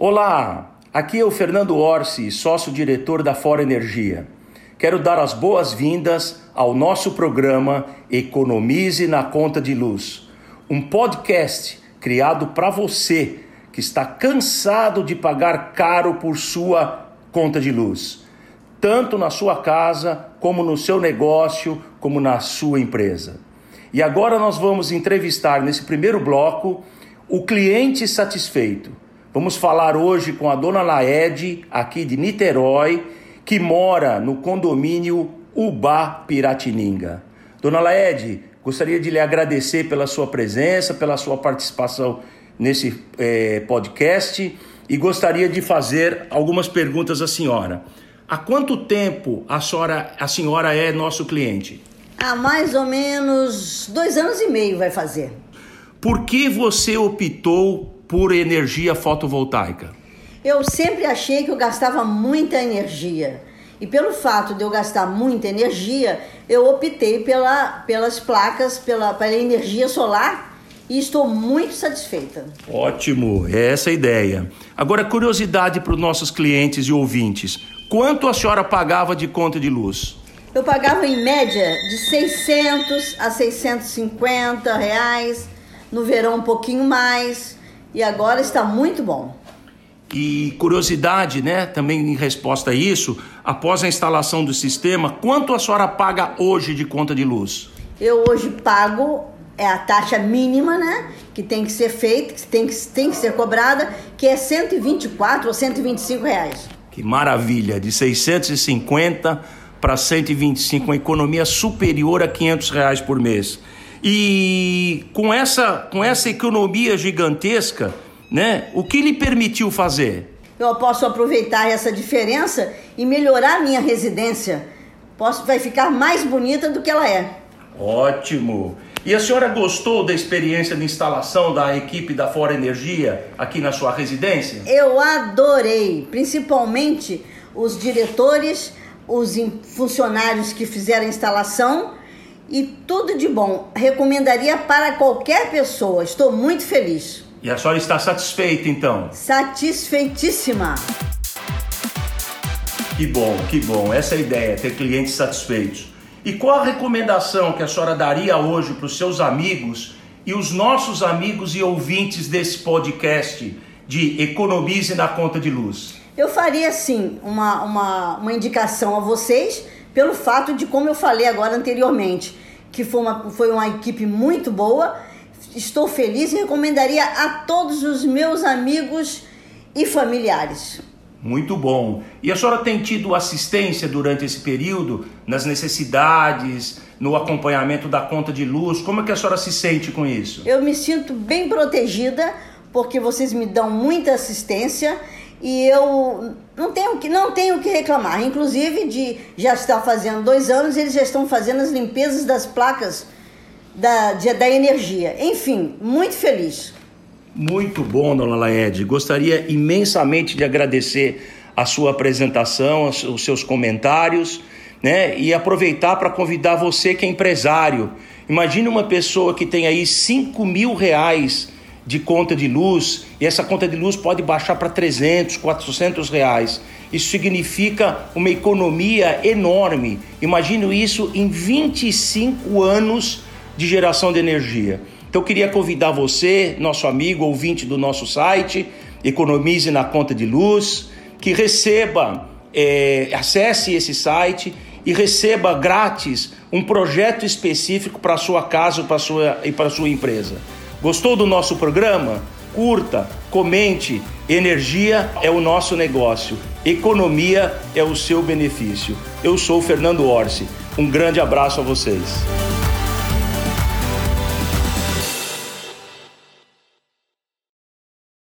Olá, aqui é o Fernando Orsi, sócio-diretor da Fora Energia. Quero dar as boas-vindas ao nosso programa Economize na Conta de Luz, um podcast criado para você que está cansado de pagar caro por sua conta de luz, tanto na sua casa, como no seu negócio, como na sua empresa. E agora nós vamos entrevistar nesse primeiro bloco o cliente satisfeito. Vamos falar hoje com a dona Laede, aqui de Niterói, que mora no condomínio Ubá Piratininga. Dona Laede, gostaria de lhe agradecer pela sua presença, pela sua participação nesse é, podcast e gostaria de fazer algumas perguntas à senhora. Há quanto tempo a senhora, a senhora é nosso cliente? Há mais ou menos dois anos e meio vai fazer. Por que você optou por energia fotovoltaica? Eu sempre achei que eu gastava muita energia. E pelo fato de eu gastar muita energia, eu optei pela, pelas placas, pela, pela energia solar e estou muito satisfeita. Ótimo, é essa a ideia. Agora, curiosidade para os nossos clientes e ouvintes: quanto a senhora pagava de conta de luz? Eu pagava em média de 600 a 650 reais, no verão um pouquinho mais, e agora está muito bom. E curiosidade, né? Também em resposta a isso, após a instalação do sistema, quanto a senhora paga hoje de conta de luz? Eu hoje pago é a taxa mínima, né? Que tem que ser feita, que tem que, tem que ser cobrada, que é 124 ou 125 reais. Que maravilha! De 650 para 125, uma economia superior a 500 reais por mês. E com essa, com essa economia gigantesca, né? O que lhe permitiu fazer? Eu posso aproveitar essa diferença e melhorar a minha residência. Posso, vai ficar mais bonita do que ela é. Ótimo! E a senhora gostou da experiência de instalação da equipe da Fora Energia aqui na sua residência? Eu adorei, principalmente os diretores, os funcionários que fizeram a instalação e tudo de bom. Recomendaria para qualquer pessoa. Estou muito feliz. E a senhora está satisfeita então? Satisfeitíssima. Que bom, que bom. Essa é a ideia, ter clientes satisfeitos. E qual a recomendação que a senhora daria hoje para os seus amigos e os nossos amigos e ouvintes desse podcast de Economize na Conta de Luz? Eu faria sim uma, uma, uma indicação a vocês, pelo fato de, como eu falei agora anteriormente, que foi uma, foi uma equipe muito boa. Estou feliz e recomendaria a todos os meus amigos e familiares. Muito bom. E a senhora tem tido assistência durante esse período nas necessidades, no acompanhamento da conta de luz? Como é que a senhora se sente com isso? Eu me sinto bem protegida porque vocês me dão muita assistência e eu não tenho que não tenho que reclamar. Inclusive de já estar fazendo dois anos eles já estão fazendo as limpezas das placas da, de, da energia. Enfim, muito feliz. Muito bom, dona Laede. Gostaria imensamente de agradecer a sua apresentação, os seus comentários, né? E aproveitar para convidar você que é empresário. Imagine uma pessoa que tem aí 5 mil reais de conta de luz e essa conta de luz pode baixar para 300, 400 reais. Isso significa uma economia enorme. Imagine isso em 25 anos de geração de energia. Então eu queria convidar você, nosso amigo, ouvinte do nosso site, Economize na Conta de Luz, que receba, é, acesse esse site e receba grátis um projeto específico para sua casa pra sua, e para sua empresa. Gostou do nosso programa? Curta, comente. Energia é o nosso negócio, economia é o seu benefício. Eu sou Fernando Orsi. Um grande abraço a vocês.